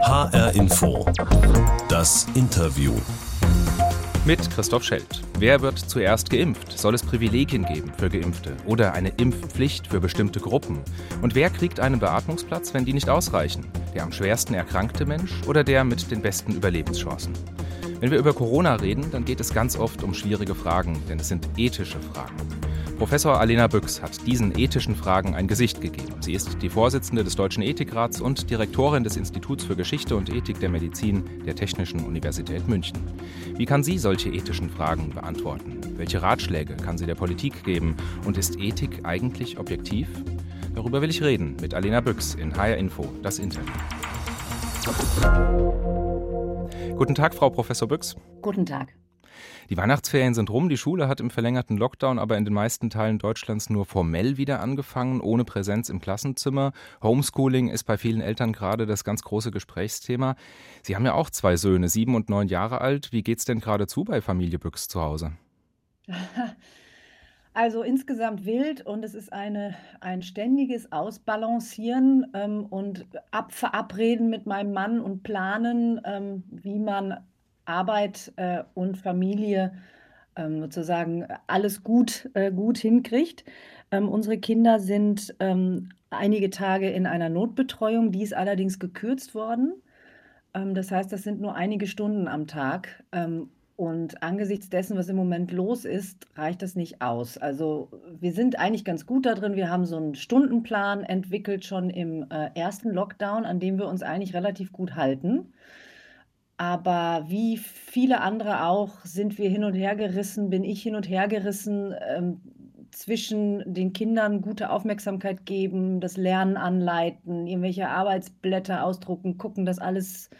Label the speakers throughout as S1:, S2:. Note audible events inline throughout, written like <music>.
S1: HR Info. Das Interview.
S2: Mit Christoph Schelt. Wer wird zuerst geimpft? Soll es Privilegien geben für Geimpfte oder eine Impfpflicht für bestimmte Gruppen? Und wer kriegt einen Beatmungsplatz, wenn die nicht ausreichen? Der am schwersten erkrankte Mensch oder der mit den besten Überlebenschancen? Wenn wir über Corona reden, dann geht es ganz oft um schwierige Fragen, denn es sind ethische Fragen. Professor Alena Büchs hat diesen ethischen Fragen ein Gesicht gegeben. Sie ist die Vorsitzende des Deutschen Ethikrats und Direktorin des Instituts für Geschichte und Ethik der Medizin der Technischen Universität München. Wie kann sie solche ethischen Fragen beantworten? Welche Ratschläge kann sie der Politik geben? Und ist Ethik eigentlich objektiv? Darüber will ich reden mit Alena Büchs in HR Info, das Interview. Guten Tag, Frau Professor Büchs.
S3: Guten Tag.
S2: Die Weihnachtsferien sind rum, die Schule hat im verlängerten Lockdown aber in den meisten Teilen Deutschlands nur formell wieder angefangen, ohne Präsenz im Klassenzimmer. Homeschooling ist bei vielen Eltern gerade das ganz große Gesprächsthema. Sie haben ja auch zwei Söhne, sieben und neun Jahre alt. Wie geht's denn gerade zu bei Familie Büchs zu Hause? <laughs>
S3: Also insgesamt wild und es ist eine, ein ständiges Ausbalancieren ähm, und Abverabreden mit meinem Mann und Planen, ähm, wie man Arbeit äh, und Familie ähm, sozusagen alles gut, äh, gut hinkriegt. Ähm, unsere Kinder sind ähm, einige Tage in einer Notbetreuung, die ist allerdings gekürzt worden. Ähm, das heißt, das sind nur einige Stunden am Tag. Ähm, und angesichts dessen, was im Moment los ist, reicht das nicht aus. Also wir sind eigentlich ganz gut da drin. Wir haben so einen Stundenplan entwickelt schon im äh, ersten Lockdown, an dem wir uns eigentlich relativ gut halten. Aber wie viele andere auch sind wir hin und her gerissen, bin ich hin und her gerissen ähm, zwischen den Kindern gute Aufmerksamkeit geben, das Lernen anleiten, irgendwelche Arbeitsblätter ausdrucken, gucken, dass alles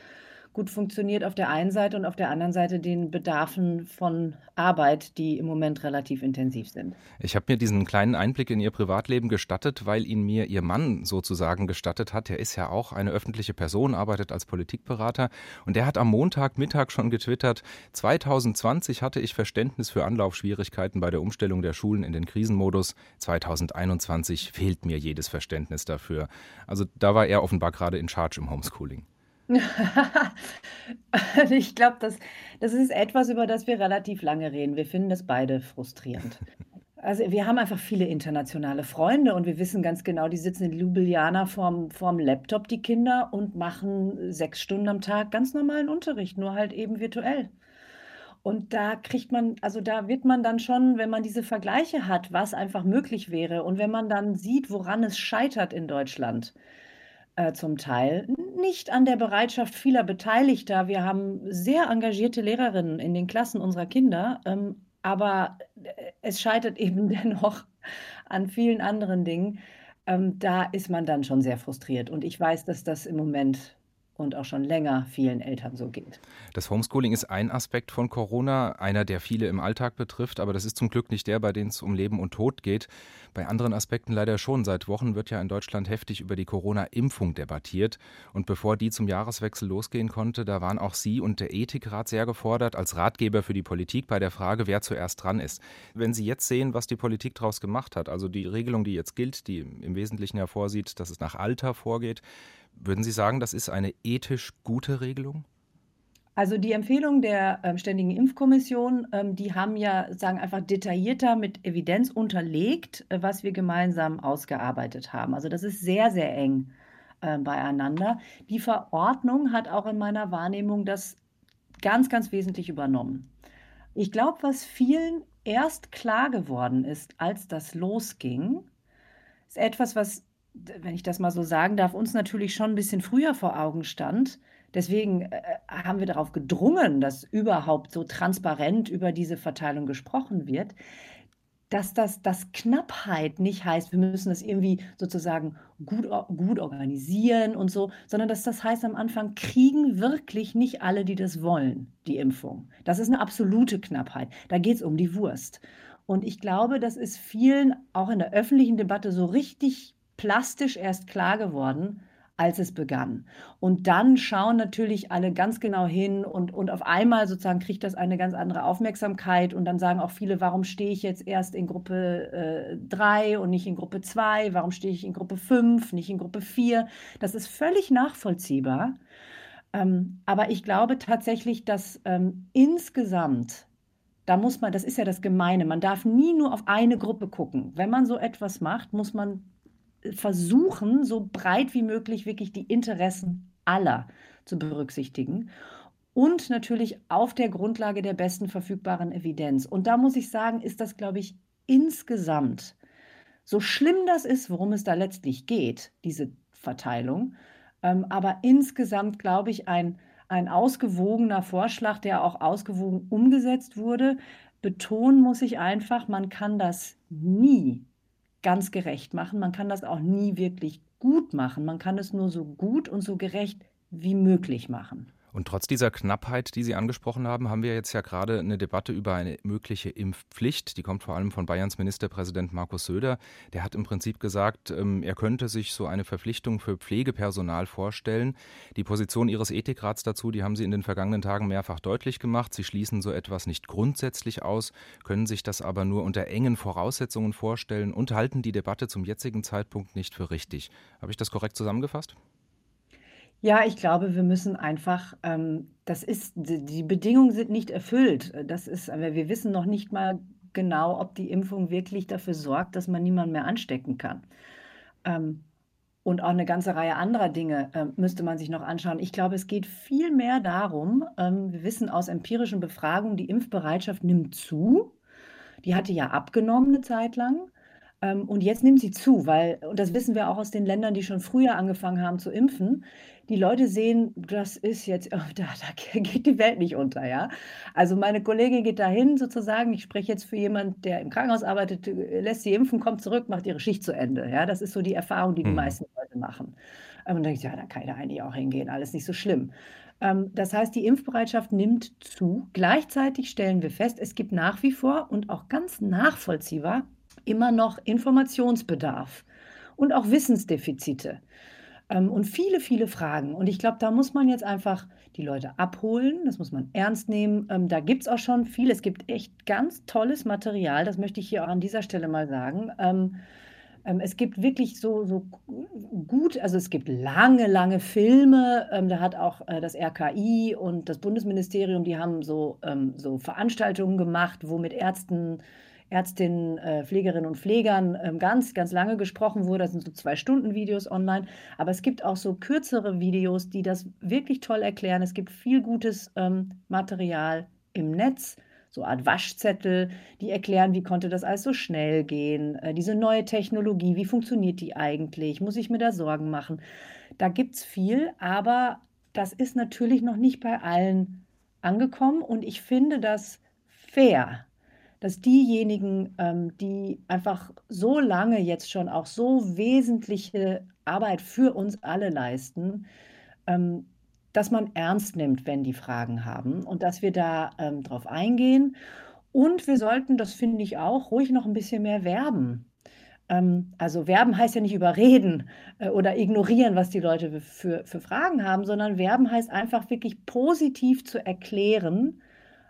S3: gut funktioniert auf der einen Seite und auf der anderen Seite den Bedarfen von Arbeit, die im Moment relativ intensiv sind.
S2: Ich habe mir diesen kleinen Einblick in Ihr Privatleben gestattet, weil ihn mir Ihr Mann sozusagen gestattet hat. Er ist ja auch eine öffentliche Person, arbeitet als Politikberater und der hat am Montagmittag schon getwittert, 2020 hatte ich Verständnis für Anlaufschwierigkeiten bei der Umstellung der Schulen in den Krisenmodus. 2021 fehlt mir jedes Verständnis dafür. Also da war er offenbar gerade in Charge im Homeschooling. <laughs>
S3: Ich glaube, das das ist etwas, über das wir relativ lange reden. Wir finden das beide frustrierend. Also, wir haben einfach viele internationale Freunde und wir wissen ganz genau, die sitzen in Ljubljana vorm vorm Laptop, die Kinder, und machen sechs Stunden am Tag ganz normalen Unterricht, nur halt eben virtuell. Und da kriegt man also, da wird man dann schon, wenn man diese Vergleiche hat, was einfach möglich wäre und wenn man dann sieht, woran es scheitert in Deutschland, äh, zum Teil, nicht an der Bereitschaft vieler Beteiligter. Wir haben sehr engagierte Lehrerinnen in den Klassen unserer Kinder, ähm, aber äh, es scheitert <laughs> eben dennoch an vielen anderen Dingen. Ähm, da ist man dann schon sehr frustriert. Und ich weiß, dass das im Moment und auch schon länger vielen Eltern so geht.
S2: Das Homeschooling ist ein Aspekt von Corona, einer, der viele im Alltag betrifft, aber das ist zum Glück nicht der, bei dem es um Leben und Tod geht. Bei anderen Aspekten leider schon. Seit Wochen wird ja in Deutschland heftig über die Corona-Impfung debattiert. Und bevor die zum Jahreswechsel losgehen konnte, da waren auch Sie und der Ethikrat sehr gefordert als Ratgeber für die Politik bei der Frage, wer zuerst dran ist. Wenn Sie jetzt sehen, was die Politik daraus gemacht hat, also die Regelung, die jetzt gilt, die im Wesentlichen hervorsieht, dass es nach Alter vorgeht, würden Sie sagen, das ist eine ethisch gute Regelung?
S3: Also die Empfehlungen der ähm, Ständigen Impfkommission, ähm, die haben ja sagen einfach detaillierter mit Evidenz unterlegt, äh, was wir gemeinsam ausgearbeitet haben. Also das ist sehr, sehr eng äh, beieinander. Die Verordnung hat auch in meiner Wahrnehmung das ganz, ganz wesentlich übernommen. Ich glaube, was vielen erst klar geworden ist, als das losging, ist etwas, was wenn ich das mal so sagen darf, uns natürlich schon ein bisschen früher vor Augen stand. Deswegen äh, haben wir darauf gedrungen, dass überhaupt so transparent über diese Verteilung gesprochen wird, dass das dass Knappheit nicht heißt, wir müssen es irgendwie sozusagen gut, gut organisieren und so, sondern dass das heißt am Anfang, kriegen wirklich nicht alle, die das wollen, die Impfung. Das ist eine absolute Knappheit. Da geht es um die Wurst. Und ich glaube, das ist vielen auch in der öffentlichen Debatte so richtig plastisch erst klar geworden, als es begann. Und dann schauen natürlich alle ganz genau hin und, und auf einmal sozusagen kriegt das eine ganz andere Aufmerksamkeit und dann sagen auch viele, warum stehe ich jetzt erst in Gruppe 3 äh, und nicht in Gruppe 2? Warum stehe ich in Gruppe 5, nicht in Gruppe 4? Das ist völlig nachvollziehbar. Ähm, aber ich glaube tatsächlich, dass ähm, insgesamt, da muss man, das ist ja das Gemeine, man darf nie nur auf eine Gruppe gucken. Wenn man so etwas macht, muss man versuchen, so breit wie möglich wirklich die Interessen aller zu berücksichtigen. Und natürlich auf der Grundlage der besten verfügbaren Evidenz. Und da muss ich sagen, ist das, glaube ich, insgesamt, so schlimm das ist, worum es da letztlich geht, diese Verteilung, ähm, aber insgesamt, glaube ich, ein, ein ausgewogener Vorschlag, der auch ausgewogen umgesetzt wurde. Betonen muss ich einfach, man kann das nie ganz gerecht machen. Man kann das auch nie wirklich gut machen. Man kann es nur so gut und so gerecht wie möglich machen.
S2: Und trotz dieser Knappheit, die Sie angesprochen haben, haben wir jetzt ja gerade eine Debatte über eine mögliche Impfpflicht. Die kommt vor allem von Bayerns Ministerpräsident Markus Söder. Der hat im Prinzip gesagt, ähm, er könnte sich so eine Verpflichtung für Pflegepersonal vorstellen. Die Position Ihres Ethikrats dazu, die haben Sie in den vergangenen Tagen mehrfach deutlich gemacht. Sie schließen so etwas nicht grundsätzlich aus, können sich das aber nur unter engen Voraussetzungen vorstellen und halten die Debatte zum jetzigen Zeitpunkt nicht für richtig. Habe ich das korrekt zusammengefasst?
S3: Ja, ich glaube, wir müssen einfach, ähm, das ist, die Bedingungen sind nicht erfüllt. Das ist, aber wir wissen noch nicht mal genau, ob die Impfung wirklich dafür sorgt, dass man niemanden mehr anstecken kann. Ähm, und auch eine ganze Reihe anderer Dinge äh, müsste man sich noch anschauen. Ich glaube, es geht viel mehr darum, ähm, wir wissen aus empirischen Befragungen, die Impfbereitschaft nimmt zu. Die hatte ja abgenommen eine Zeit lang. Ähm, und jetzt nimmt sie zu, weil, und das wissen wir auch aus den Ländern, die schon früher angefangen haben zu impfen, die Leute sehen, das ist jetzt, oh, <laughs> da, da geht die Welt nicht unter, ja. Also meine Kollegin geht dahin sozusagen, ich spreche jetzt für jemanden, der im Krankenhaus arbeitet, lässt sie impfen, kommt zurück, macht ihre Schicht zu Ende, ja. Das ist so die Erfahrung, die die mhm. meisten Leute machen. Und dann denke ich, ja, da kann ich da eigentlich auch hingehen, alles nicht so schlimm. Ähm, das heißt, die Impfbereitschaft nimmt zu. Gleichzeitig stellen wir fest, es gibt nach wie vor und auch ganz nachvollziehbar immer noch Informationsbedarf und auch Wissensdefizite ähm, und viele, viele Fragen. Und ich glaube, da muss man jetzt einfach die Leute abholen, das muss man ernst nehmen. Ähm, da gibt es auch schon viel, es gibt echt ganz tolles Material, das möchte ich hier auch an dieser Stelle mal sagen. Ähm, ähm es gibt wirklich so, so gut, also es gibt lange, lange Filme. Ähm, da hat auch äh, das RKI und das Bundesministerium, die haben so, ähm, so Veranstaltungen gemacht, wo mit Ärzten Ärztinnen, äh, Pflegerinnen und Pflegern ähm, ganz, ganz lange gesprochen wurde. Das sind so zwei Stunden Videos online. Aber es gibt auch so kürzere Videos, die das wirklich toll erklären. Es gibt viel gutes ähm, Material im Netz so Art Waschzettel, die erklären, wie konnte das alles so schnell gehen, äh, diese neue Technologie, wie funktioniert die eigentlich, muss ich mir da Sorgen machen. Da gibt es viel, aber das ist natürlich noch nicht bei allen angekommen und ich finde das fair, dass diejenigen, ähm, die einfach so lange jetzt schon auch so wesentliche Arbeit für uns alle leisten, ähm, dass man ernst nimmt, wenn die Fragen haben und dass wir da ähm, drauf eingehen. Und wir sollten, das finde ich auch, ruhig noch ein bisschen mehr werben. Ähm, also werben heißt ja nicht überreden äh, oder ignorieren, was die Leute für, für Fragen haben, sondern werben heißt einfach wirklich positiv zu erklären,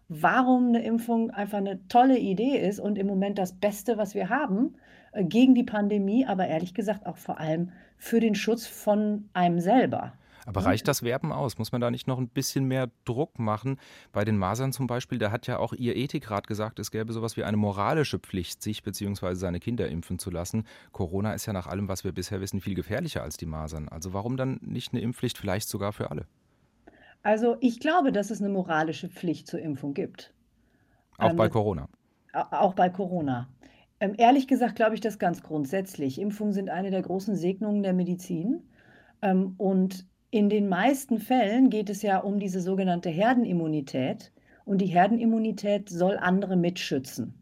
S3: warum eine Impfung einfach eine tolle Idee ist und im Moment das Beste, was wir haben äh, gegen die Pandemie, aber ehrlich gesagt auch vor allem für den Schutz von einem selber.
S2: Aber reicht das Werben aus? Muss man da nicht noch ein bisschen mehr Druck machen? Bei den Masern zum Beispiel, da hat ja auch Ihr Ethikrat gesagt, es gäbe sowas wie eine moralische Pflicht, sich bzw. seine Kinder impfen zu lassen. Corona ist ja nach allem, was wir bisher wissen, viel gefährlicher als die Masern. Also warum dann nicht eine Impfpflicht, vielleicht sogar für alle?
S3: Also ich glaube, dass es eine moralische Pflicht zur Impfung gibt.
S2: Auch ähm, bei Corona.
S3: Auch bei Corona. Ähm, ehrlich gesagt glaube ich das ganz grundsätzlich. Impfungen sind eine der großen Segnungen der Medizin. Ähm, und in den meisten Fällen geht es ja um diese sogenannte Herdenimmunität. Und die Herdenimmunität soll andere mitschützen.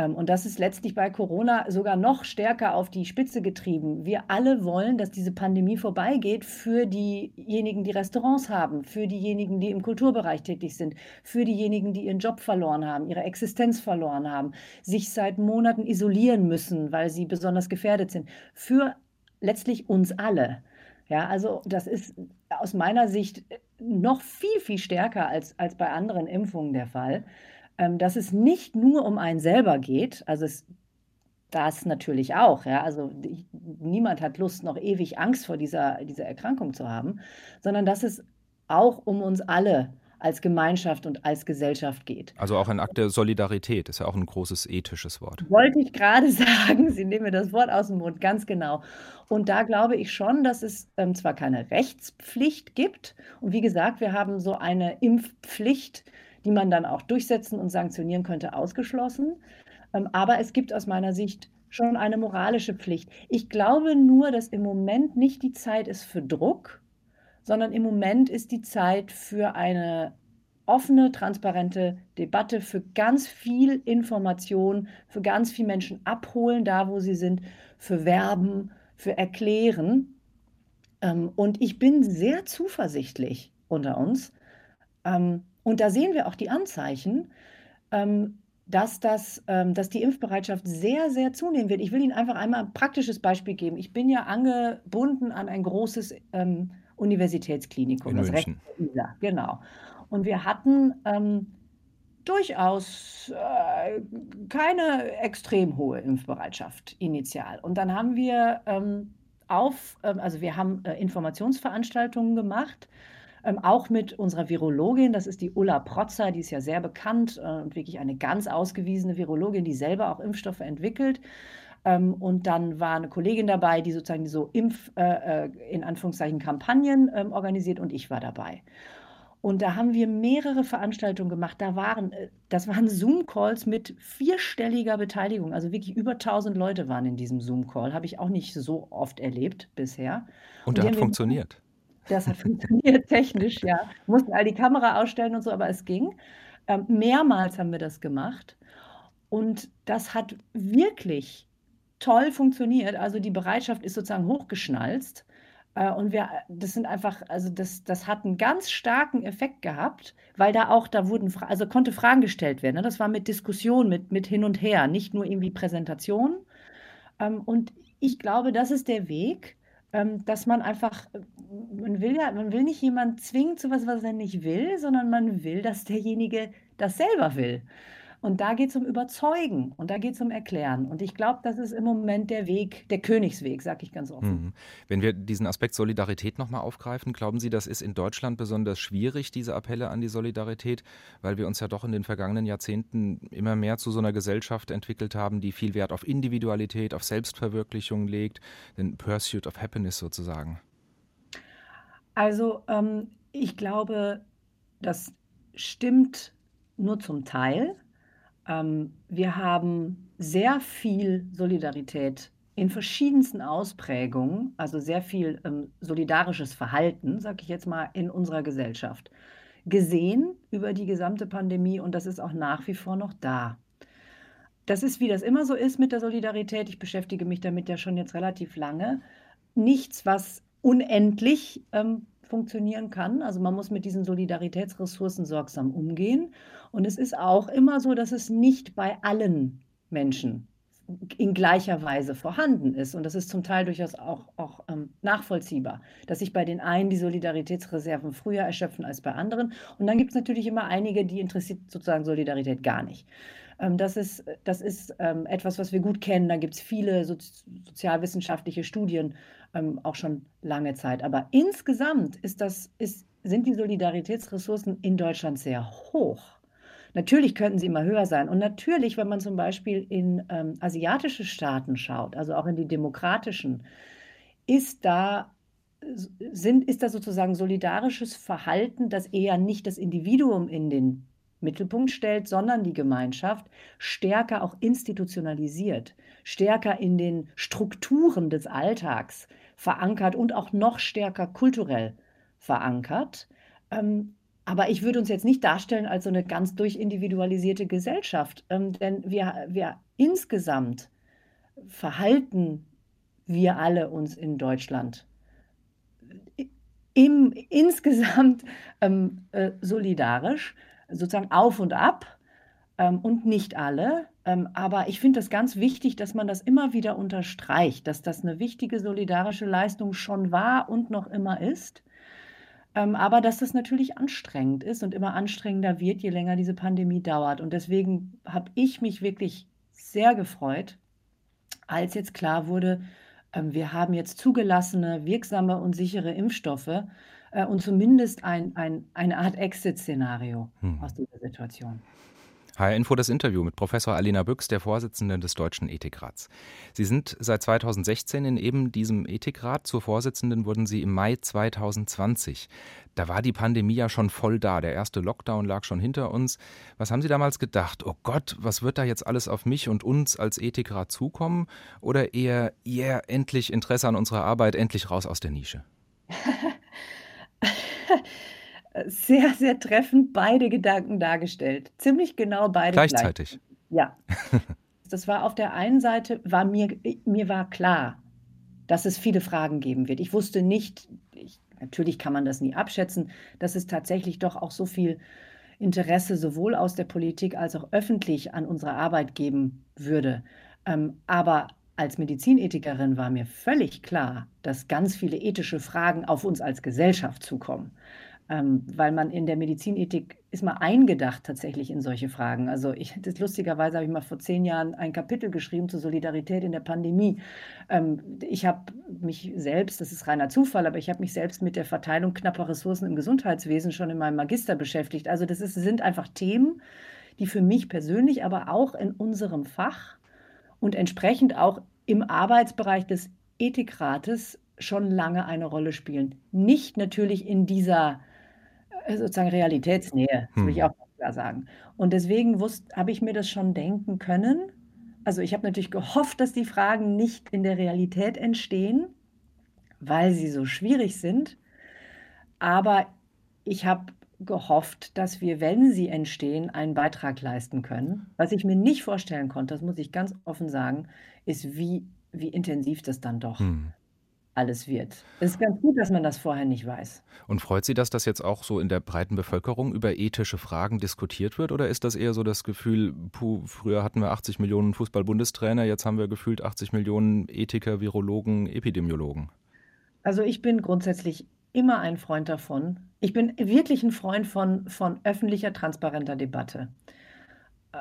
S3: Ähm, und das ist letztlich bei Corona sogar noch stärker auf die Spitze getrieben. Wir alle wollen, dass diese Pandemie vorbeigeht für diejenigen, die Restaurants haben, für diejenigen, die im Kulturbereich tätig sind, für diejenigen, die ihren Job verloren haben, ihre Existenz verloren haben, sich seit Monaten isolieren müssen, weil sie besonders gefährdet sind. Für letztlich uns alle. Ja, also das ist aus meiner Sicht noch viel, viel stärker als, als bei anderen Impfungen der Fall. Ähm, dass es nicht nur um einen selber geht, also es, das natürlich auch, ja, also ich, niemand hat Lust, noch ewig Angst vor dieser, dieser Erkrankung zu haben, sondern dass es auch um uns alle als Gemeinschaft und als Gesellschaft geht.
S2: Also auch ein Akt der Solidarität ist ja auch ein großes ethisches Wort.
S3: Wollte ich gerade <laughs> sagen, Sie nehmen mir das Wort aus dem Mund, ganz genau. Und da glaube ich schon, dass es ähm, zwar keine Rechtspflicht gibt, und wie gesagt, wir haben so eine Impfpflicht, die man dann auch durchsetzen und sanktionieren könnte, ausgeschlossen. Ähm, aber es gibt aus meiner Sicht schon eine moralische Pflicht. Ich glaube nur, dass im Moment nicht die Zeit ist für Druck, sondern im Moment ist die Zeit für eine offene, transparente Debatte, für ganz viel Information, für ganz viele Menschen abholen, da wo sie sind, für Werben, für Erklären. Ähm, und ich bin sehr zuversichtlich unter uns. Ähm, und da sehen wir auch die Anzeichen, ähm, dass, das, dass die Impfbereitschaft sehr, sehr zunehmen wird. Ich will Ihnen einfach einmal ein praktisches Beispiel geben. Ich bin ja angebunden an ein großes Universitätsklinikum,
S2: In
S3: das
S2: München.
S3: Recht genau. Und wir hatten ähm, durchaus äh, keine extrem hohe Impfbereitschaft initial. Und dann haben wir ähm, auf, ähm, also wir haben äh, Informationsveranstaltungen gemacht, ähm, auch mit unserer Virologin, das ist die Ulla Protzer, die ist ja sehr bekannt äh, und wirklich eine ganz ausgewiesene Virologin, die selber auch Impfstoffe entwickelt. Ähm, und dann war eine Kollegin dabei, die sozusagen so Impf, äh, äh, in Anführungszeichen, Kampagnen ähm, organisiert und ich war dabei. Und da haben wir mehrere Veranstaltungen gemacht. Da waren, äh, das waren Zoom-Calls mit vierstelliger Beteiligung. Also wirklich über 1000 Leute waren in diesem Zoom-Call. Habe ich auch nicht so oft erlebt bisher.
S2: Und der hat funktioniert.
S3: Das hat <laughs> funktioniert technisch, ja. Wir mussten all die Kamera ausstellen und so, aber es ging. Ähm, mehrmals haben wir das gemacht. Und das hat wirklich toll funktioniert. Also die Bereitschaft ist sozusagen hochgeschnalzt. Äh, und wir, das sind einfach, also das, das hat einen ganz starken Effekt gehabt, weil da auch, da wurden, also konnte Fragen gestellt werden. Ne? Das war mit Diskussion, mit, mit hin und her, nicht nur irgendwie Präsentation. Ähm, und ich glaube, das ist der Weg, ähm, dass man einfach, man will ja, man will nicht jemanden zwingen zu was, was er nicht will, sondern man will, dass derjenige das selber will. Und da geht es um Überzeugen und da geht es um Erklären. Und ich glaube, das ist im Moment der Weg, der Königsweg, sage ich ganz offen.
S2: Mhm. Wenn wir diesen Aspekt Solidarität nochmal aufgreifen, glauben Sie, das ist in Deutschland besonders schwierig, diese Appelle an die Solidarität, weil wir uns ja doch in den vergangenen Jahrzehnten immer mehr zu so einer Gesellschaft entwickelt haben, die viel Wert auf Individualität, auf Selbstverwirklichung legt, den Pursuit of Happiness sozusagen?
S3: Also ähm, ich glaube, das stimmt nur zum Teil. Ähm, wir haben sehr viel Solidarität in verschiedensten Ausprägungen, also sehr viel ähm, solidarisches Verhalten, sage ich jetzt mal, in unserer Gesellschaft gesehen über die gesamte Pandemie und das ist auch nach wie vor noch da. Das ist, wie das immer so ist mit der Solidarität. Ich beschäftige mich damit ja schon jetzt relativ lange. Nichts, was unendlich ähm, funktionieren kann. Also man muss mit diesen Solidaritätsressourcen sorgsam umgehen. Und es ist auch immer so, dass es nicht bei allen Menschen in gleicher Weise vorhanden ist. Und das ist zum Teil durchaus auch, auch ähm, nachvollziehbar, dass sich bei den einen die Solidaritätsreserven früher erschöpfen als bei anderen. Und dann gibt es natürlich immer einige, die interessiert sozusagen Solidarität gar nicht. Ähm, das ist, das ist ähm, etwas, was wir gut kennen. Da gibt es viele so, sozialwissenschaftliche Studien, ähm, auch schon lange Zeit. Aber insgesamt ist das, ist, sind die Solidaritätsressourcen in Deutschland sehr hoch. Natürlich könnten sie immer höher sein. Und natürlich, wenn man zum Beispiel in ähm, asiatische Staaten schaut, also auch in die demokratischen, ist da, sind, ist da sozusagen solidarisches Verhalten, das eher nicht das Individuum in den Mittelpunkt stellt, sondern die Gemeinschaft stärker auch institutionalisiert, stärker in den Strukturen des Alltags verankert und auch noch stärker kulturell verankert. Ähm, aber ich würde uns jetzt nicht darstellen als so eine ganz durchindividualisierte Gesellschaft, ähm, denn wir, wir insgesamt verhalten wir alle uns in Deutschland im, insgesamt ähm, äh, solidarisch sozusagen auf und ab ähm, und nicht alle. Ähm, aber ich finde es ganz wichtig, dass man das immer wieder unterstreicht, dass das eine wichtige solidarische Leistung schon war und noch immer ist. Ähm, aber dass das natürlich anstrengend ist und immer anstrengender wird, je länger diese Pandemie dauert. Und deswegen habe ich mich wirklich sehr gefreut, als jetzt klar wurde, ähm, wir haben jetzt zugelassene, wirksame und sichere Impfstoffe äh, und zumindest ein, ein, eine Art Exit-Szenario hm. aus dieser Situation.
S2: HR Info das Interview mit Professor Alina Büchs, der Vorsitzenden des Deutschen Ethikrats. Sie sind seit 2016 in eben diesem Ethikrat. Zur Vorsitzenden wurden Sie im Mai 2020. Da war die Pandemie ja schon voll da. Der erste Lockdown lag schon hinter uns. Was haben Sie damals gedacht? Oh Gott, was wird da jetzt alles auf mich und uns als Ethikrat zukommen? Oder eher, yeah, endlich Interesse an unserer Arbeit, endlich raus aus der Nische? <laughs>
S3: sehr, sehr treffend beide Gedanken dargestellt. Ziemlich genau beide.
S2: Gleichzeitig.
S3: Ja. <laughs> Das war auf der einen Seite, war mir, mir war klar, dass es viele Fragen geben wird. Ich wusste nicht, ich, natürlich kann man das nie abschätzen, dass es tatsächlich doch auch so viel Interesse sowohl aus der Politik als auch öffentlich an unserer Arbeit geben würde. Ähm, aber als Medizinethikerin war mir völlig klar, dass ganz viele ethische Fragen auf uns als Gesellschaft zukommen ähm, weil man in der Medizinethik ist mal eingedacht tatsächlich in solche Fragen. Also ich, das lustigerweise habe ich mal vor zehn Jahren ein Kapitel geschrieben zur Solidarität in der Pandemie. Ähm, ich habe mich selbst, das ist reiner Zufall, aber ich habe mich selbst mit der Verteilung knapper Ressourcen im Gesundheitswesen schon in meinem Magister beschäftigt. Also das ist, sind einfach Themen, die für mich persönlich, aber auch in unserem Fach und entsprechend auch im Arbeitsbereich des Ethikrates schon lange eine Rolle spielen. Nicht natürlich in dieser sozusagen Realitätsnähe, das will ich hm. auch klar sagen. Und deswegen habe ich mir das schon denken können. Also ich habe natürlich gehofft, dass die Fragen nicht in der Realität entstehen, weil sie so schwierig sind. Aber ich habe gehofft, dass wir, wenn sie entstehen, einen Beitrag leisten können. Was ich mir nicht vorstellen konnte, das muss ich ganz offen sagen, ist, wie, wie intensiv das dann doch hm alles wird. Es ist ganz gut, dass man das vorher nicht weiß.
S2: Und freut Sie, dass das jetzt auch so in der breiten Bevölkerung über ethische Fragen diskutiert wird? Oder ist das eher so das Gefühl, puh, früher hatten wir 80 Millionen Fußball-Bundestrainer, jetzt haben wir gefühlt 80 Millionen Ethiker, Virologen, Epidemiologen?
S3: Also ich bin grundsätzlich immer ein Freund davon. Ich bin wirklich ein Freund von, von öffentlicher, transparenter Debatte.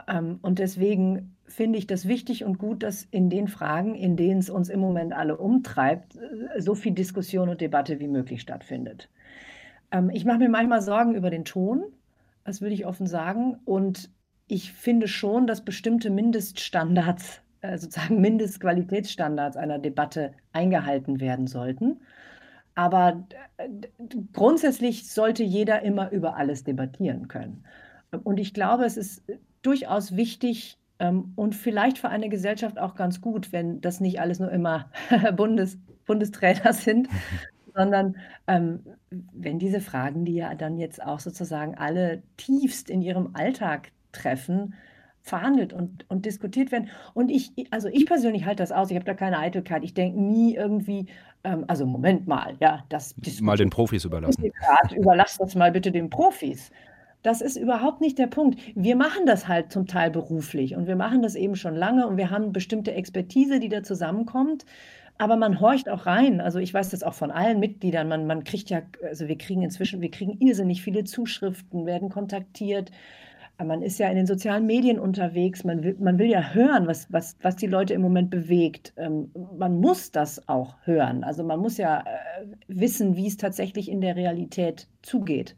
S3: Ähm, und deswegen finde ich das wichtig und gut, dass in den Fragen, in denen es uns im Moment alle umtreibt, äh, so viel Diskussion und Debatte wie möglich stattfindet. Ähm, ich mache mir manchmal Sorgen über den Ton, das will ich offen sagen. Und ich finde schon, dass bestimmte Mindeststandards, äh, sozusagen <laughs> Mindestqualitätsstandards einer Debatte eingehalten werden sollten. Aber grundsätzlich sollte jeder immer über alles debattieren können. Und ich glaube, es ist durchaus wichtig ähm, und vielleicht für eine Gesellschaft auch ganz gut, wenn das nicht alles nur immer <laughs> Bundes, Bundestrainer sind, <laughs> sondern ähm, wenn diese Fragen, die ja dann jetzt auch sozusagen alle tiefst in ihrem Alltag treffen, verhandelt und, und diskutiert werden. Und ich, also ich persönlich halte das aus, ich habe da keine Eitelkeit. Ich denke nie irgendwie, ähm, also Moment mal, ja, das
S2: mal den Profis überlassen.
S3: Überlass das mal bitte den Profis. Das ist überhaupt nicht der Punkt. Wir machen das halt zum Teil beruflich und wir machen das eben schon lange und wir haben bestimmte Expertise, die da zusammenkommt. Aber man horcht auch rein. Also ich weiß das auch von allen Mitgliedern. Man, man kriegt ja, also wir kriegen inzwischen, wir kriegen irrsinnig viele Zuschriften, werden kontaktiert. Man ist ja in den sozialen Medien unterwegs. Man will, man will ja hören, was, was, was die Leute im Moment bewegt. Ähm, man muss das auch hören. Also man muss ja äh, wissen, wie es tatsächlich in der Realität zugeht.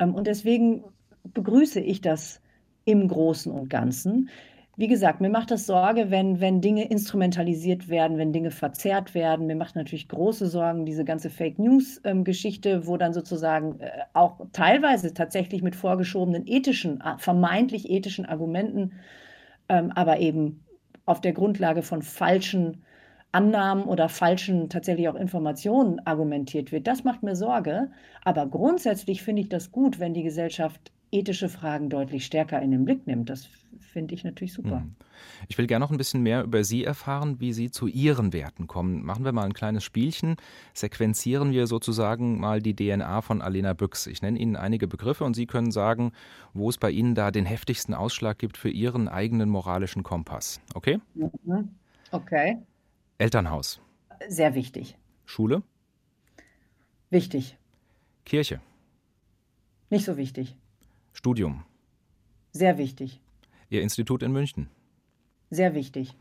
S3: Ähm, und deswegen begrüße ich das im Großen und Ganzen. Wie gesagt, mir macht das Sorge, wenn, wenn Dinge instrumentalisiert werden, wenn Dinge verzerrt werden. Mir macht natürlich große Sorgen diese ganze Fake News-Geschichte, ähm, wo dann sozusagen äh, auch teilweise tatsächlich mit vorgeschobenen ethischen, äh, vermeintlich ethischen Argumenten, ähm, aber eben auf der Grundlage von falschen Annahmen oder falschen tatsächlich auch Informationen argumentiert wird. Das macht mir Sorge. Aber grundsätzlich finde ich das gut, wenn die Gesellschaft ethische Fragen deutlich stärker in den Blick nimmt. Das finde ich natürlich super. Hm.
S2: Ich will gerne noch ein bisschen mehr über Sie erfahren, wie Sie zu Ihren Werten kommen. Machen wir mal ein kleines Spielchen. Sequenzieren wir sozusagen mal die DNA von Alena Büchs. Ich nenne Ihnen einige Begriffe und Sie können sagen, wo es bei Ihnen da den heftigsten Ausschlag gibt für Ihren eigenen moralischen Kompass. Okay?
S3: Mhm. Okay.
S2: Elternhaus.
S3: Sehr wichtig.
S2: Schule.
S3: Wichtig.
S2: Kirche.
S3: Nicht so wichtig.
S2: Studium.
S3: Sehr wichtig.
S2: Ihr Institut in München.
S3: Sehr wichtig.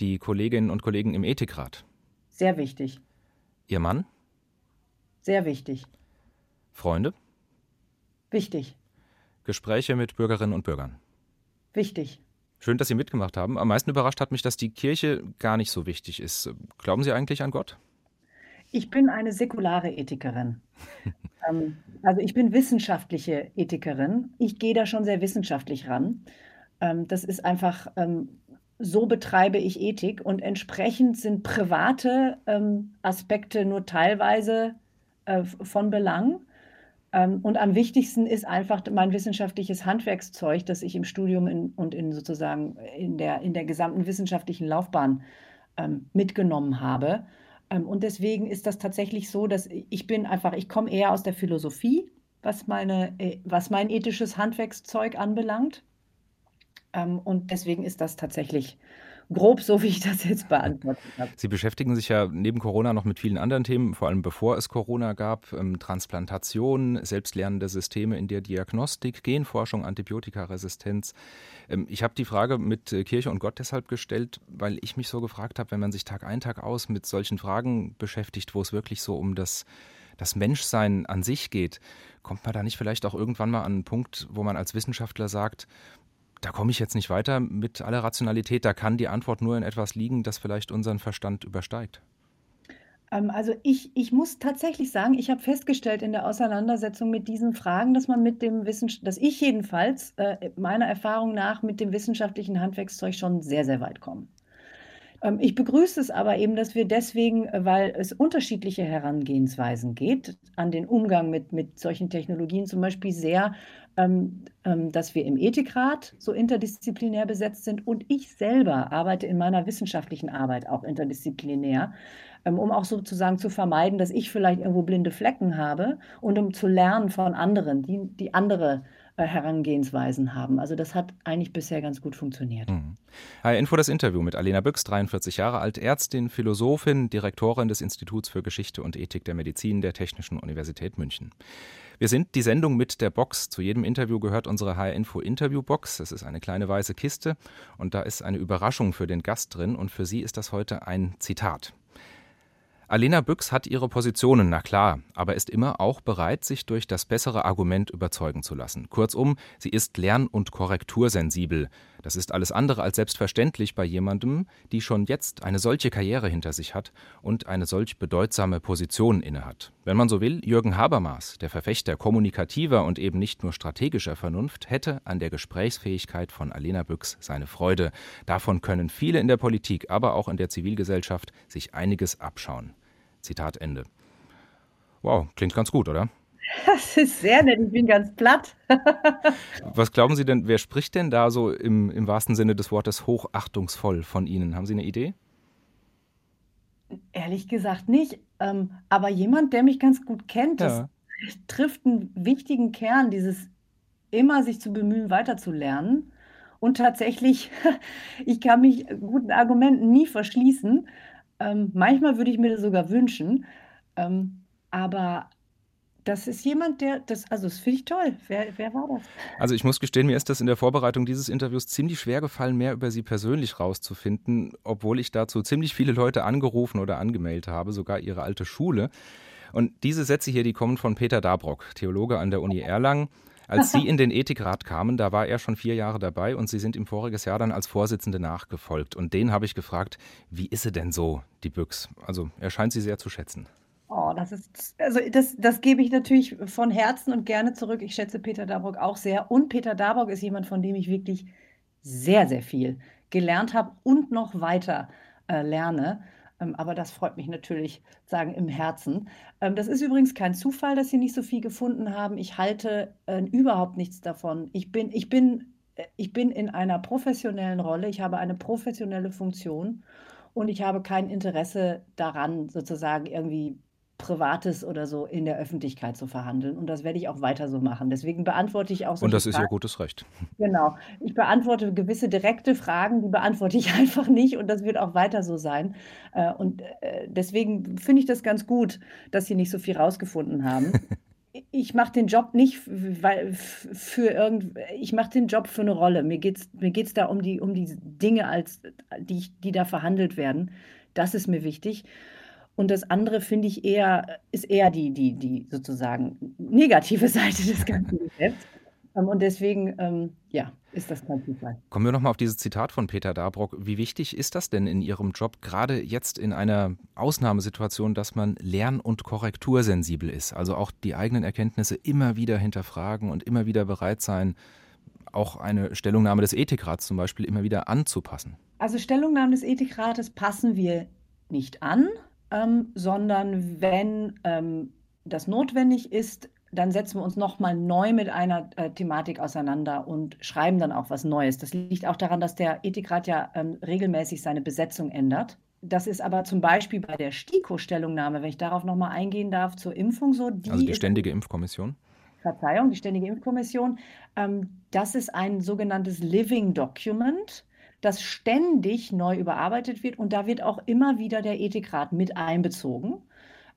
S2: Die Kolleginnen und Kollegen im Ethikrat.
S3: Sehr wichtig.
S2: Ihr Mann.
S3: Sehr wichtig.
S2: Freunde?
S3: Wichtig.
S2: Gespräche mit Bürgerinnen und Bürgern?
S3: Wichtig.
S2: Schön, dass Sie mitgemacht haben. Am meisten überrascht hat mich, dass die Kirche gar nicht so wichtig ist. Glauben Sie eigentlich an Gott?
S3: Ich bin eine säkulare Ethikerin. <laughs> ähm, also ich bin wissenschaftliche Ethikerin. Ich gehe da schon sehr wissenschaftlich ran. Ähm, das ist einfach, ähm, so betreibe ich Ethik und entsprechend sind private Aspekte nur teilweise äh, von Belang. Ähm, und am wichtigsten ist einfach mein wissenschaftliches Handwerkszeug, das ich im Studium in, und in sozusagen in der, in der gesamten wissenschaftlichen Laufbahn ähm, mitgenommen habe. Ähm, und deswegen ist das tatsächlich so, dass ich bin einfach, ich komme eher aus der Philosophie, was, meine, äh, was mein ethisches Handwerkszeug anbelangt. Ähm, und deswegen ist das tatsächlich grob so, wie ich das jetzt beantwortet habe.
S2: Sie beschäftigen sich ja neben Corona noch mit vielen anderen Themen, vor allem bevor es Corona gab. Ähm, Transplantation, selbstlernende Systeme in der Diagnostik, Genforschung, Antibiotikaresistenz. Ähm, ich habe die Frage mit äh, Kirche und Gott deshalb gestellt, weil ich mich so gefragt habe, wenn man sich Tag ein, Tag aus mit solchen Fragen beschäftigt, wo es wirklich so um das das Menschsein an sich geht, kommt man da nicht vielleicht auch irgendwann mal an einen Punkt, wo man als Wissenschaftler sagt, da komme ich jetzt nicht weiter mit aller Rationalität. Da kann die Antwort nur in etwas liegen, das vielleicht unseren Verstand übersteigt.
S3: Ähm, also ich, ich muss tatsächlich sagen, ich habe festgestellt in der Auseinandersetzung mit diesen Fragen, dass man mit dem Wissenschaft, dass ich jedenfalls äh, meiner Erfahrung nach mit dem wissenschaftlichen Handwerkszeug schon sehr, sehr weit komme. Ähm, ich begrüße es aber eben, dass wir deswegen, äh, weil es unterschiedliche Herangehensweisen geht, an den Umgang mit, mit solchen Technologien zum Beispiel sehr dass wir im Ethikrat so interdisziplinär besetzt sind. Und ich selber arbeite in meiner wissenschaftlichen Arbeit auch interdisziplinär, ähm, um auch sozusagen zu vermeiden, dass ich vielleicht irgendwo blinde Flecken habe und um zu lernen von anderen, die, die andere äh, Herangehensweisen haben. Also das hat eigentlich bisher ganz gut funktioniert. Mhm.
S2: Hi, Info das Interview mit Alena Büchs, 43 Jahre alt, Ärztin, Philosophin, Direktorin des Instituts für Geschichte und Ethik der Medizin der Technischen Universität München. Wir sind die Sendung mit der Box. Zu jedem Interview gehört unsere HR Info Interview Box. Das ist eine kleine weiße Kiste und da ist eine Überraschung für den Gast drin und für Sie ist das heute ein Zitat. Alena Büchs hat ihre Positionen, na klar, aber ist immer auch bereit, sich durch das bessere Argument überzeugen zu lassen. Kurzum, sie ist lern- und korrektursensibel. Das ist alles andere als selbstverständlich bei jemandem, die schon jetzt eine solche Karriere hinter sich hat und eine solch bedeutsame Position innehat. Wenn man so will, Jürgen Habermas, der Verfechter kommunikativer und eben nicht nur strategischer Vernunft, hätte an der Gesprächsfähigkeit von Alena Büchs seine Freude. Davon können viele in der Politik, aber auch in der Zivilgesellschaft sich einiges abschauen. Zitat Ende. Wow, klingt ganz gut, oder? <laughs>
S3: Das ist sehr nett, ich bin ganz platt. <laughs>
S2: Was glauben Sie denn, wer spricht denn da so im, im wahrsten Sinne des Wortes hochachtungsvoll von Ihnen? Haben Sie eine Idee?
S3: Ehrlich gesagt nicht. Ähm, aber jemand, der mich ganz gut kennt, das trifft einen wichtigen Kern, dieses immer sich zu bemühen, weiterzulernen. Und tatsächlich, <laughs> ich kann mich guten Argumenten nie verschließen. Ähm, manchmal würde ich mir das sogar wünschen. Ähm, aber das ist jemand, der das, also das finde ich toll. Wer, wer war das?
S2: Also ich muss gestehen, mir ist das in der Vorbereitung dieses Interviews ziemlich schwer gefallen, mehr über Sie persönlich rauszufinden, obwohl ich dazu ziemlich viele Leute angerufen oder angemeldet habe, sogar Ihre alte Schule. Und diese Sätze hier, die kommen von Peter Dabrock, Theologe an der Uni Erlangen. Als Sie <laughs> in den Ethikrat kamen, da war er schon vier Jahre dabei und Sie sind ihm voriges Jahr dann als Vorsitzende nachgefolgt. Und den habe ich gefragt, wie ist sie denn so, die Büchs? Also er scheint Sie sehr zu schätzen.
S3: Oh, das ist, also das, das gebe ich natürlich von Herzen und gerne zurück. Ich schätze Peter Dabrock auch sehr. Und Peter Dabrock ist jemand, von dem ich wirklich sehr, sehr viel gelernt habe und noch weiter äh, lerne. Ähm, aber das freut mich natürlich, sagen, im Herzen. Ähm, das ist übrigens kein Zufall, dass Sie nicht so viel gefunden haben. Ich halte äh, überhaupt nichts davon. Ich bin, ich, bin, äh, ich bin in einer professionellen Rolle. Ich habe eine professionelle Funktion und ich habe kein Interesse daran, sozusagen irgendwie Privates oder so in der Öffentlichkeit zu verhandeln. Und das werde ich auch weiter so machen. Deswegen beantworte ich auch so.
S2: Und das ist Fragen. Ihr gutes Recht.
S3: Genau. Ich beantworte gewisse direkte Fragen, die beantworte ich <laughs> einfach nicht. Und das wird auch weiter so sein. Äh, und äh, deswegen finde ich das ganz gut, dass Sie nicht so viel rausgefunden haben. <laughs> ich mache den Job nicht weil, für irgend, ich mache den Job für eine Rolle. Mir geht es mir geht's da um die, um die Dinge, als, die, die da verhandelt werden. Das ist mir wichtig. Und das andere finde ich eher, ist eher die, die, die sozusagen negative <laughs> Seite des ganzen Geschäfts. Ähm, und deswegen, ähm, ja, ist das kein Zufall.
S2: Kommen wir nochmal auf dieses Zitat von Peter Dabrock. Wie wichtig ist das denn in Ihrem Job, gerade jetzt in einer Ausnahmesituation, dass man lern- und korrektursensibel ist? Also auch die eigenen Erkenntnisse immer wieder hinterfragen und immer wieder bereit sein, auch eine Stellungnahme des Ethikrats zum Beispiel immer wieder anzupassen?
S3: Also Stellungnahmen des Ethikrates passen wir nicht an, ähm, sondern wenn ähm, das notwendig ist, dann setzen wir uns nochmal neu mit einer äh, Thematik auseinander und schreiben dann auch was Neues. Das liegt auch daran, dass der Ethikrat ja ähm, regelmäßig seine Besetzung ändert. Das ist aber zum Beispiel bei der STIKO-Stellungnahme, wenn ich darauf nochmal eingehen darf, zur Impfung so.
S2: Die also die Ständige Impfkommission?
S3: Verzeihung, die Ständige Impfkommission. Ähm, das ist ein sogenanntes Living Document, das ständig neu überarbeitet wird und da wird auch immer wieder der Ethikrat mit einbezogen.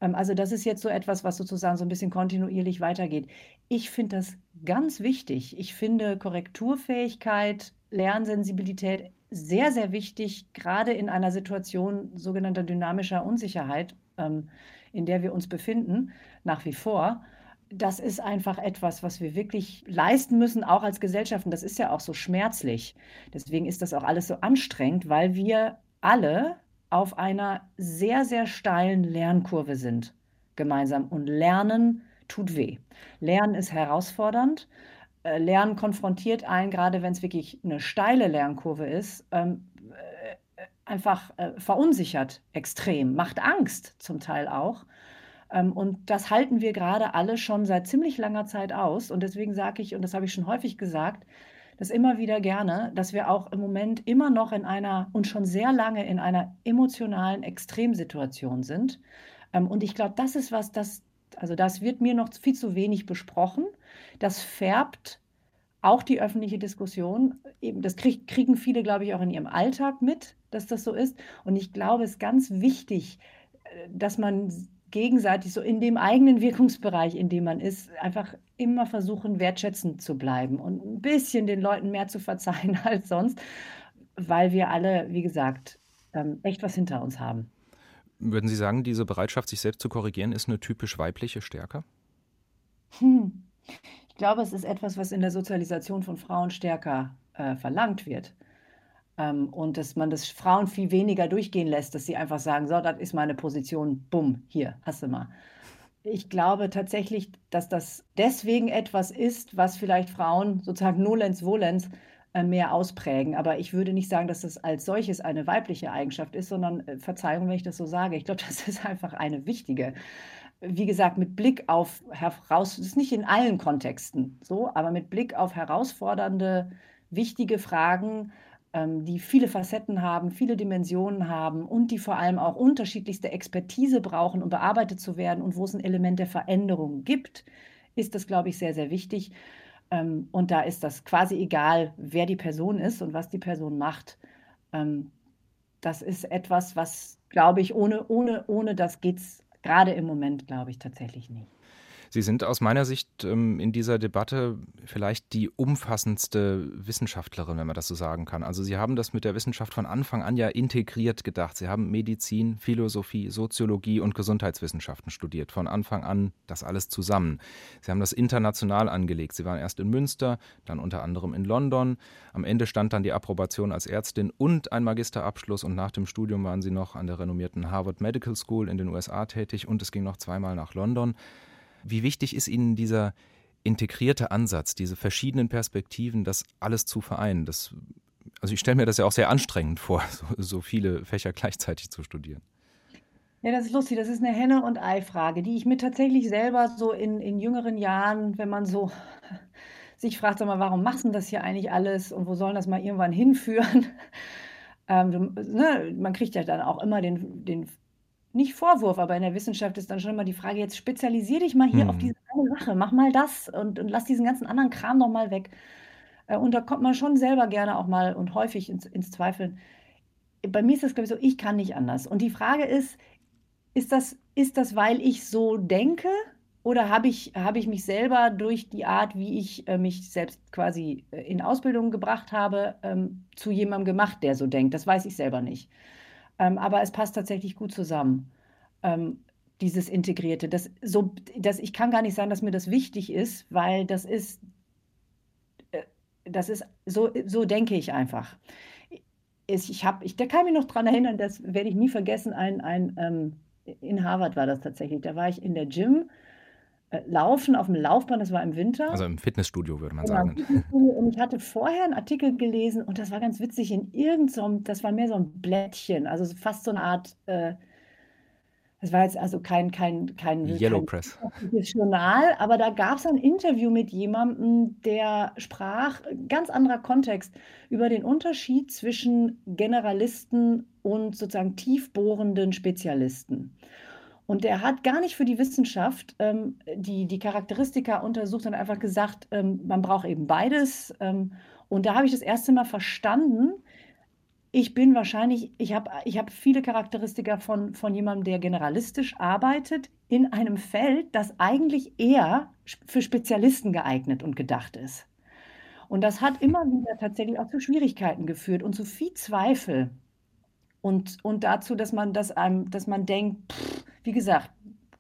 S3: Ähm, also das ist jetzt so etwas, was sozusagen so ein bisschen kontinuierlich weitergeht. Ich finde das ganz wichtig. Ich finde Korrekturfähigkeit, Lernsensibilität sehr, sehr wichtig, gerade in einer Situation sogenannter dynamischer Unsicherheit, ähm, in der wir uns befinden, nach wie vor. Das ist einfach etwas, was wir wirklich leisten müssen, auch als Gesellschaften. Das ist ja auch so schmerzlich. Deswegen ist das auch alles so anstrengend, weil wir alle auf einer sehr, sehr steilen Lernkurve sind gemeinsam. Und Lernen tut weh. Lernen ist herausfordernd. Äh, Lernen konfrontiert einen, gerade wenn es wirklich eine steile Lernkurve ist, ähm, äh, einfach äh, verunsichert extrem, macht Angst zum Teil auch. Ähm, und das halten wir gerade alle schon seit ziemlich langer Zeit aus. Und deswegen sage ich, und das habe ich schon häufig gesagt, das immer wieder gerne, dass wir auch im Moment immer noch in einer und schon sehr lange in einer emotionalen Extremsituation sind. Ähm, und ich glaube, das ist was, das, also das wird mir noch viel zu wenig besprochen. Das färbt auch die öffentliche Diskussion. Eben, das krieg, kriegen viele, glaube ich, auch in ihrem Alltag mit, dass das so ist. Und ich glaube, es ist ganz wichtig, äh, dass man gegenseitig so in dem eigenen Wirkungsbereich, in dem man ist, einfach immer versuchen, wertschätzend zu bleiben und ein bisschen den Leuten mehr zu verzeihen <laughs> als sonst, weil wir alle, wie gesagt, echt was hinter uns haben.
S2: Würden Sie sagen, diese Bereitschaft, sich selbst zu korrigieren, ist eine typisch weibliche Stärke?
S3: Hm. Ich glaube, es ist etwas, was in der Sozialisation von Frauen stärker äh, verlangt wird. Ähm, und dass man das Frauen viel weniger durchgehen lässt, dass sie einfach sagen, so, das ist meine Position, bumm, hier, hast du mal. Ich glaube tatsächlich, dass das deswegen etwas ist, was vielleicht Frauen sozusagen nolens volens äh, mehr ausprägen. Aber ich würde nicht sagen, dass das als solches eine weibliche Eigenschaft ist, sondern äh, Verzeihung, wenn ich das so sage. Ich glaube, <laughs> das ist einfach eine wichtige. Wie gesagt, mit Blick auf heraus, das ist nicht in allen Kontexten so, aber mit Blick auf herausfordernde, wichtige Fragen die viele Facetten haben, viele Dimensionen haben und die vor allem auch unterschiedlichste Expertise brauchen, um bearbeitet zu werden und wo es ein Element der Veränderung gibt, ist das, glaube ich, sehr, sehr wichtig. Ähm, und da ist das quasi egal, wer die Person ist und was die Person macht. Ähm, das ist etwas, was, glaube ich, ohne, ohne, ohne das geht es gerade im Moment, glaube ich, tatsächlich nicht.
S2: Sie sind aus meiner Sicht ähm, in dieser Debatte vielleicht die umfassendste Wissenschaftlerin, wenn man das so sagen kann. Also Sie haben das mit der Wissenschaft von Anfang an ja integriert gedacht. Sie haben Medizin, Philosophie, Soziologie und Gesundheitswissenschaften studiert. Von Anfang an das alles zusammen. Sie haben das international angelegt. Sie waren erst in Münster, dann unter anderem in London. Am Ende stand dann die Approbation als Ärztin und ein Magisterabschluss und nach dem Studium waren Sie noch an der renommierten Harvard Medical School in den USA tätig und es ging noch zweimal nach London. Wie wichtig ist Ihnen dieser integrierte Ansatz, diese verschiedenen Perspektiven, das alles zu vereinen? Das, also ich stelle mir das ja auch sehr anstrengend vor, <laughs> so, so viele Fächer gleichzeitig zu studieren.
S3: Ja, das ist lustig. Das ist eine Henne- und Ei-Frage, die ich mir tatsächlich selber so in, in jüngeren Jahren, wenn man so <laughs> sich fragt, sag mal, warum machst du das hier eigentlich alles und wo sollen das mal irgendwann hinführen? <laughs> Ähm, ne, man kriegt ja dann auch immer den, den nicht Vorwurf, aber in der Wissenschaft ist dann schon immer die Frage, jetzt spezialisier dich mal hier auf mhm. diese eine Sache, mach mal das und, und lass diesen ganzen anderen Kram noch mal weg. Äh, und da kommt man schon selber gerne auch mal und häufig ins, ins Zweifeln. Bei mir ist das, glaube ich, so, ich kann nicht anders. Und die Frage ist, ist das, ist das, weil ich so denke oder habe ich, habe ich mich selber durch die Art, wie ich äh, mich selbst quasi äh, in Ausbildung gebracht habe, ähm, zu jemandem gemacht, der so denkt? Das weiß ich selber nicht. Ähm, aber es passt tatsächlich gut zusammen. ähm, dieses Integrierte. Das, so, das, ich kann gar nicht sagen, dass mir das wichtig ist, weil das ist, äh, das ist so, so denke ich einfach. Ich, ich habe, ich, da kann mich noch daran erinnern, das werde ich nie vergessen, ein, ein ähm, in Harvard war das tatsächlich. Da war ich in der Gym, laufen auf dem Laufband, das war im Winter.
S2: Also im Fitnessstudio würde man genau, sagen.
S3: Und ich hatte vorher einen Artikel gelesen und das war ganz witzig in irgendeinem, so das war mehr so ein Blättchen, also fast so eine Art äh, das war jetzt also kein, kein, kein,
S2: Yellow
S3: kein
S2: Press.
S3: Journal, aber da gab es ein Interview mit jemandem, der sprach, ganz anderer Kontext, über den Unterschied zwischen Generalisten und sozusagen tiefbohrenden Spezialisten. Und der hat gar nicht für die Wissenschaft ähm, die, die Charakteristika untersucht und einfach gesagt, ähm, man braucht eben beides. Ähm, und da habe ich das erste Mal verstanden, ich bin wahrscheinlich, ich habe ich hab viele Charakteristika von, von jemandem, der generalistisch arbeitet, in einem Feld, das eigentlich eher für Spezialisten geeignet und gedacht ist. Und das hat immer wieder tatsächlich auch zu Schwierigkeiten geführt und zu viel Zweifel. Und, und dazu, dass man, dass einem, dass man denkt, pff, wie gesagt,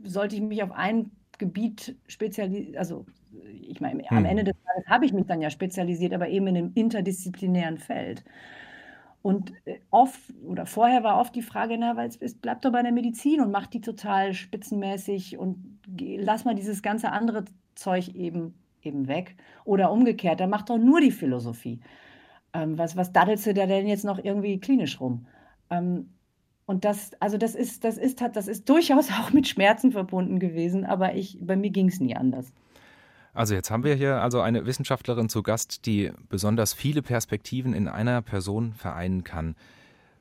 S3: sollte ich mich auf ein Gebiet spezialisieren, also ich meine, hm. am Ende des Tages habe ich mich dann ja spezialisiert, aber eben in einem interdisziplinären Feld. Und äh, oft oder vorher war oft die Frage, na, weil es bleibt doch bei der Medizin und macht die total spitzenmäßig und lass mal dieses ganze andere Zeug eben, eben weg. Oder umgekehrt, dann macht doch nur die Philosophie. Ähm, was, was daddelst du da denn jetzt noch irgendwie klinisch rum? Ähm, und das, also das ist, das ist, das ist durchaus <laughs> auch mit Schmerzen verbunden gewesen, aber ich, bei mir ging es nie anders.
S2: Also jetzt haben wir hier also eine Wissenschaftlerin zu Gast, die besonders viele Perspektiven in einer Person vereinen kann.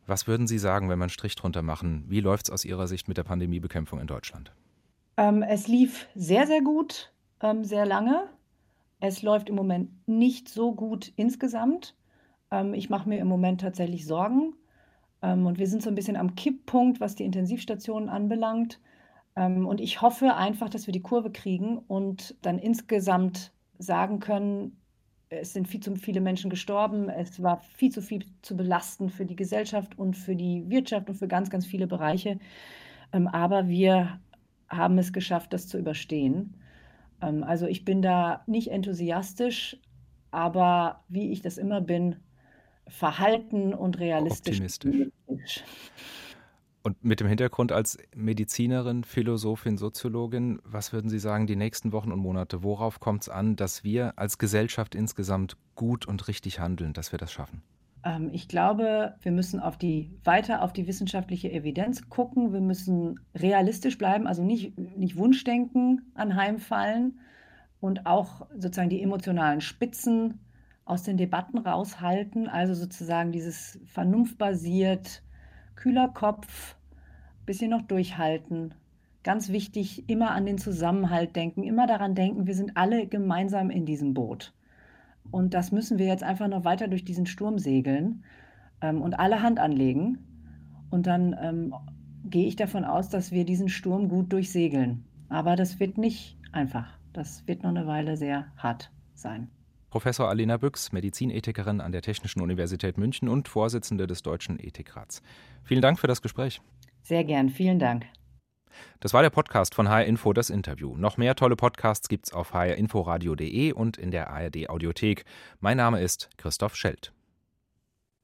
S2: Was würden Sie sagen, wenn wir einen Strich drunter machen? Wie läuft es aus Ihrer Sicht mit der Pandemiebekämpfung in Deutschland?
S3: Ähm, es lief sehr, sehr gut, ähm, sehr lange. Es läuft im Moment nicht so gut insgesamt. Ähm, ich mache mir im Moment tatsächlich Sorgen. Ähm, und wir sind so ein bisschen am Kipppunkt, was die Intensivstationen anbelangt. Ähm, und ich hoffe einfach, dass wir die Kurve kriegen und dann insgesamt sagen können, es sind viel zu viele Menschen gestorben, es war viel zu viel zu belasten für die Gesellschaft und für die Wirtschaft und für ganz, ganz viele Bereiche. Ähm, aber wir haben es geschafft, das zu überstehen. Also ich bin da nicht enthusiastisch, aber wie ich das immer bin, verhalten und realistisch.
S2: Optimistisch. Und mit dem Hintergrund als Medizinerin, Philosophin, Soziologin, was würden Sie sagen, die nächsten Wochen und Monate, worauf kommt es an, dass wir als Gesellschaft insgesamt gut und richtig handeln, dass wir das schaffen?
S3: Ähm, ich glaube, wir müssen auf die, weiter auf die wissenschaftliche Evidenz gucken. Wir müssen realistisch bleiben, also nicht, nicht Wunschdenken anheimfallen und auch sozusagen die emotionalen Spitzen aus den Debatten raushalten. Also sozusagen dieses vernunftbasiert, kühler Kopf, bisschen noch durchhalten. Ganz wichtig, immer an den Zusammenhalt denken, immer daran denken, wir sind alle gemeinsam in diesem Boot. Und das müssen wir jetzt einfach noch weiter durch diesen Sturm segeln ähm, und alle Hand anlegen. Und dann ähm, gehe ich davon aus, dass wir diesen Sturm gut durchsegeln. Aber das wird nicht einfach. Das wird noch eine Weile sehr hart sein.
S2: Professor Alena Büchs, Medizinethikerin an der Technischen Universität München und Vorsitzende des Deutschen Ethikrats. Vielen Dank für das Gespräch.
S3: Sehr gern, vielen Dank.
S2: Das war der Podcast von HR Info, das Interview. Noch mehr tolle Podcasts gibt's auf hrinforadio.de und in der ARD Audiothek. Mein Name ist Christoph Schelt.